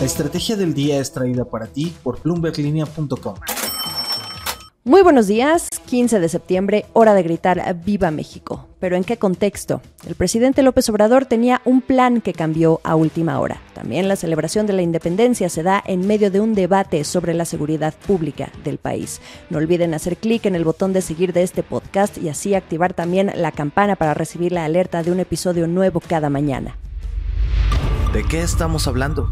La estrategia del día es traída para ti por bloomberglinea.com. Muy buenos días, 15 de septiembre, hora de gritar Viva México. Pero ¿en qué contexto? El presidente López Obrador tenía un plan que cambió a última hora. También la celebración de la independencia se da en medio de un debate sobre la seguridad pública del país. No olviden hacer clic en el botón de seguir de este podcast y así activar también la campana para recibir la alerta de un episodio nuevo cada mañana. ¿De qué estamos hablando?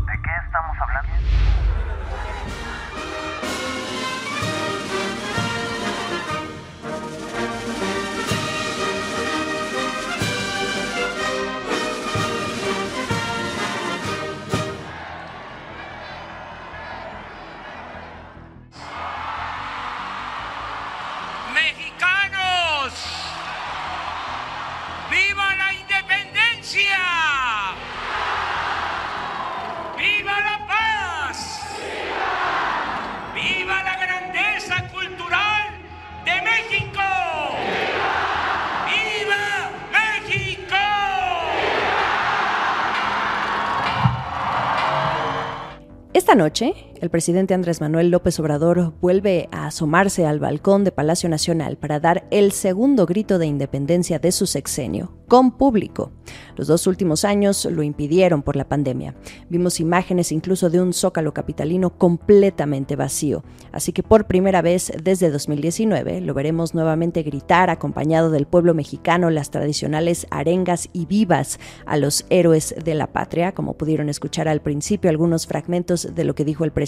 Esta noche, el presidente Andrés Manuel López Obrador vuelve a asomarse al balcón de Palacio Nacional para dar el segundo grito de independencia de su sexenio, con público. Los dos últimos años lo impidieron por la pandemia. Vimos imágenes incluso de un zócalo capitalino completamente vacío. Así que por primera vez desde 2019 lo veremos nuevamente gritar acompañado del pueblo mexicano las tradicionales arengas y vivas a los héroes de la patria, como pudieron escuchar al principio algunos fragmentos de lo que dijo el presidente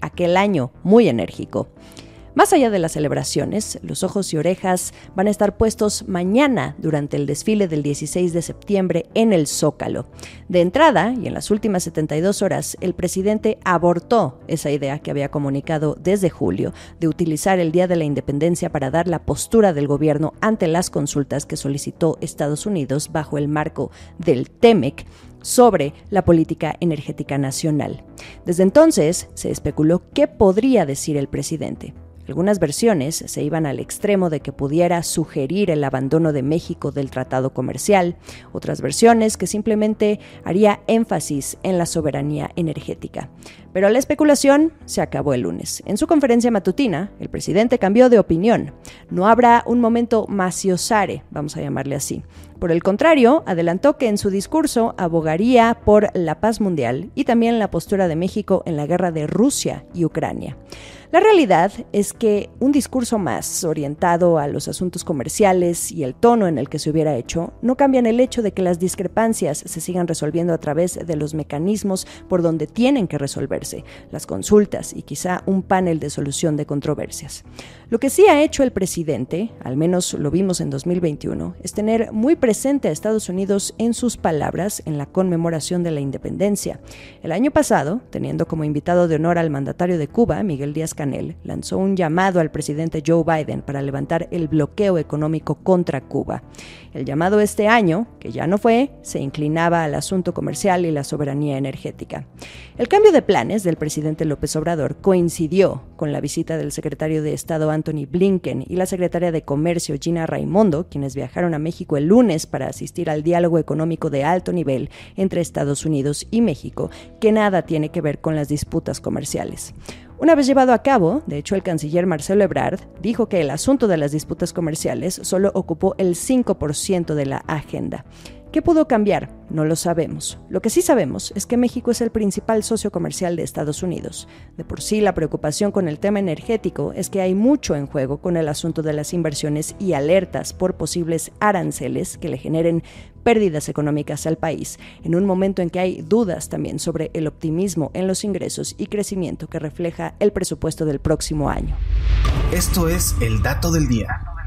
aquel año, muy enérgico. Más allá de las celebraciones, los ojos y orejas van a estar puestos mañana durante el desfile del 16 de septiembre en el Zócalo. De entrada, y en las últimas 72 horas, el presidente abortó esa idea que había comunicado desde julio de utilizar el Día de la Independencia para dar la postura del gobierno ante las consultas que solicitó Estados Unidos bajo el marco del TEMEC sobre la política energética nacional. Desde entonces se especuló qué podría decir el presidente. Algunas versiones se iban al extremo de que pudiera sugerir el abandono de México del tratado comercial, otras versiones que simplemente haría énfasis en la soberanía energética. Pero la especulación se acabó el lunes. En su conferencia matutina, el presidente cambió de opinión. No habrá un momento maciosare, vamos a llamarle así. Por el contrario, adelantó que en su discurso abogaría por la paz mundial y también la postura de México en la guerra de Rusia y Ucrania. La realidad es que un discurso más orientado a los asuntos comerciales y el tono en el que se hubiera hecho no cambian el hecho de que las discrepancias se sigan resolviendo a través de los mecanismos por donde tienen que resolverse, las consultas y quizá un panel de solución de controversias. Lo que sí ha hecho el presidente, al menos lo vimos en 2021, es tener muy presente a Estados Unidos en sus palabras en la conmemoración de la independencia. El año pasado, teniendo como invitado de honor al mandatario de Cuba, Miguel Díaz Canel, lanzó un llamado al presidente Joe Biden para levantar el bloqueo económico contra Cuba. El llamado este año, que ya no fue, se inclinaba al asunto comercial y la soberanía energética. El cambio de planes del presidente López Obrador coincidió con la visita del secretario de Estado Anthony Blinken y la secretaria de Comercio Gina Raimondo, quienes viajaron a México el lunes para asistir al diálogo económico de alto nivel entre Estados Unidos y México, que nada tiene que ver con las disputas comerciales. Una vez llevado a cabo, de hecho el canciller Marcelo Ebrard dijo que el asunto de las disputas comerciales solo ocupó el 5% de la agenda. ¿Qué pudo cambiar? No lo sabemos. Lo que sí sabemos es que México es el principal socio comercial de Estados Unidos. De por sí, la preocupación con el tema energético es que hay mucho en juego con el asunto de las inversiones y alertas por posibles aranceles que le generen pérdidas económicas al país, en un momento en que hay dudas también sobre el optimismo en los ingresos y crecimiento que refleja el presupuesto del próximo año. Esto es el dato del día.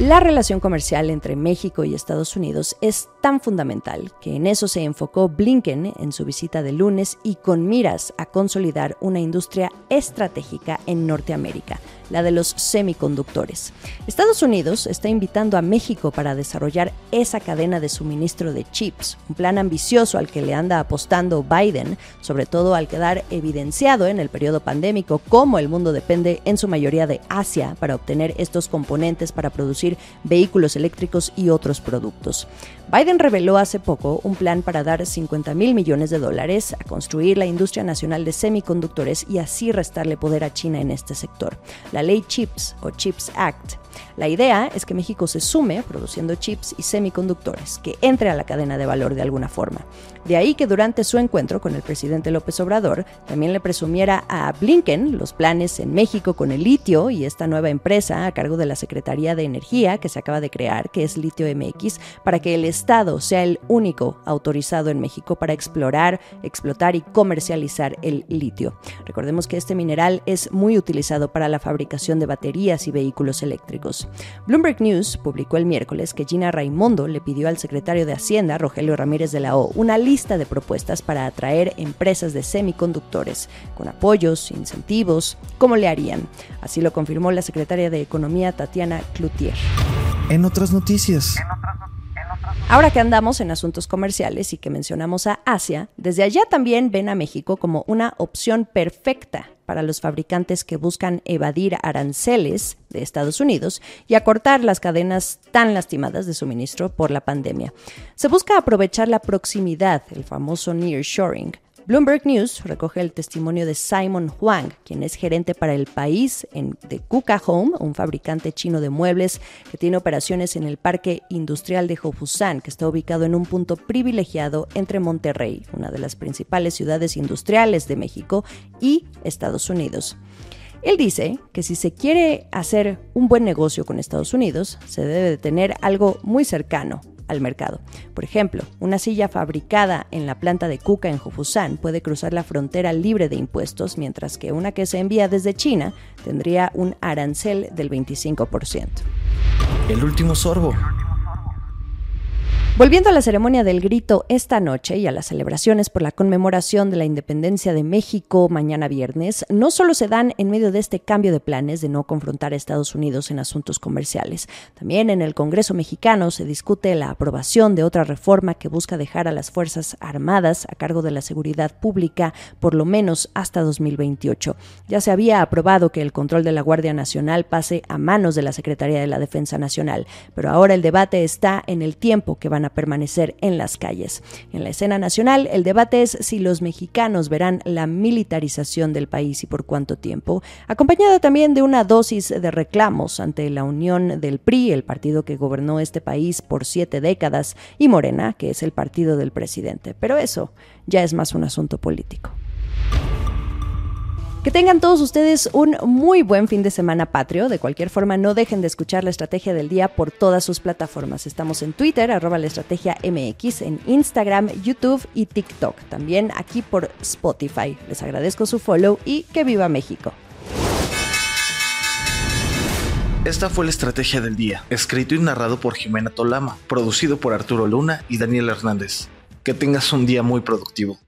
La relación comercial entre México y Estados Unidos es tan fundamental que en eso se enfocó Blinken en su visita de lunes y con miras a consolidar una industria estratégica en Norteamérica, la de los semiconductores. Estados Unidos está invitando a México para desarrollar esa cadena de suministro de chips, un plan ambicioso al que le anda apostando Biden, sobre todo al quedar evidenciado en el periodo pandémico cómo el mundo depende en su mayoría de Asia para obtener estos componentes para producir vehículos eléctricos y otros productos. Biden reveló hace poco un plan para dar 50 mil millones de dólares a construir la industria nacional de semiconductores y así restarle poder a China en este sector. La ley CHIPS o CHIPS Act la idea es que México se sume produciendo chips y semiconductores, que entre a la cadena de valor de alguna forma. De ahí que durante su encuentro con el presidente López Obrador también le presumiera a Blinken los planes en México con el litio y esta nueva empresa a cargo de la Secretaría de Energía que se acaba de crear, que es Litio MX, para que el Estado sea el único autorizado en México para explorar, explotar y comercializar el litio. Recordemos que este mineral es muy utilizado para la fabricación de baterías y vehículos eléctricos. Bloomberg News publicó el miércoles que Gina Raimondo le pidió al secretario de Hacienda, Rogelio Ramírez de la O, una lista de propuestas para atraer empresas de semiconductores, con apoyos, incentivos, ¿cómo le harían? Así lo confirmó la secretaria de Economía, Tatiana Cloutier. En otras noticias. Ahora que andamos en asuntos comerciales y que mencionamos a Asia, desde allá también ven a México como una opción perfecta para los fabricantes que buscan evadir aranceles de Estados Unidos y acortar las cadenas tan lastimadas de suministro por la pandemia. Se busca aprovechar la proximidad, el famoso nearshoring, Bloomberg News recoge el testimonio de Simon Huang, quien es gerente para el país en, de Kuka Home, un fabricante chino de muebles que tiene operaciones en el Parque Industrial de Hofusan, que está ubicado en un punto privilegiado entre Monterrey, una de las principales ciudades industriales de México, y Estados Unidos. Él dice que si se quiere hacer un buen negocio con Estados Unidos, se debe de tener algo muy cercano, al mercado. Por ejemplo, una silla fabricada en la planta de Kuka en Hofusan puede cruzar la frontera libre de impuestos, mientras que una que se envía desde China tendría un arancel del 25%. El último sorbo. Volviendo a la ceremonia del grito esta noche y a las celebraciones por la conmemoración de la independencia de México mañana viernes, no solo se dan en medio de este cambio de planes de no confrontar a Estados Unidos en asuntos comerciales, también en el Congreso mexicano se discute la aprobación de otra reforma que busca dejar a las Fuerzas Armadas a cargo de la seguridad pública por lo menos hasta 2028. Ya se había aprobado que el control de la Guardia Nacional pase a manos de la Secretaría de la Defensa Nacional, pero ahora el debate está en el tiempo que van permanecer en las calles. En la escena nacional, el debate es si los mexicanos verán la militarización del país y por cuánto tiempo, acompañada también de una dosis de reclamos ante la unión del PRI, el partido que gobernó este país por siete décadas, y Morena, que es el partido del presidente. Pero eso ya es más un asunto político. Que tengan todos ustedes un muy buen fin de semana patrio. De cualquier forma, no dejen de escuchar la estrategia del día por todas sus plataformas. Estamos en Twitter, arroba la estrategia MX, en Instagram, YouTube y TikTok. También aquí por Spotify. Les agradezco su follow y que viva México. Esta fue la estrategia del día, escrito y narrado por Jimena Tolama, producido por Arturo Luna y Daniel Hernández. Que tengas un día muy productivo.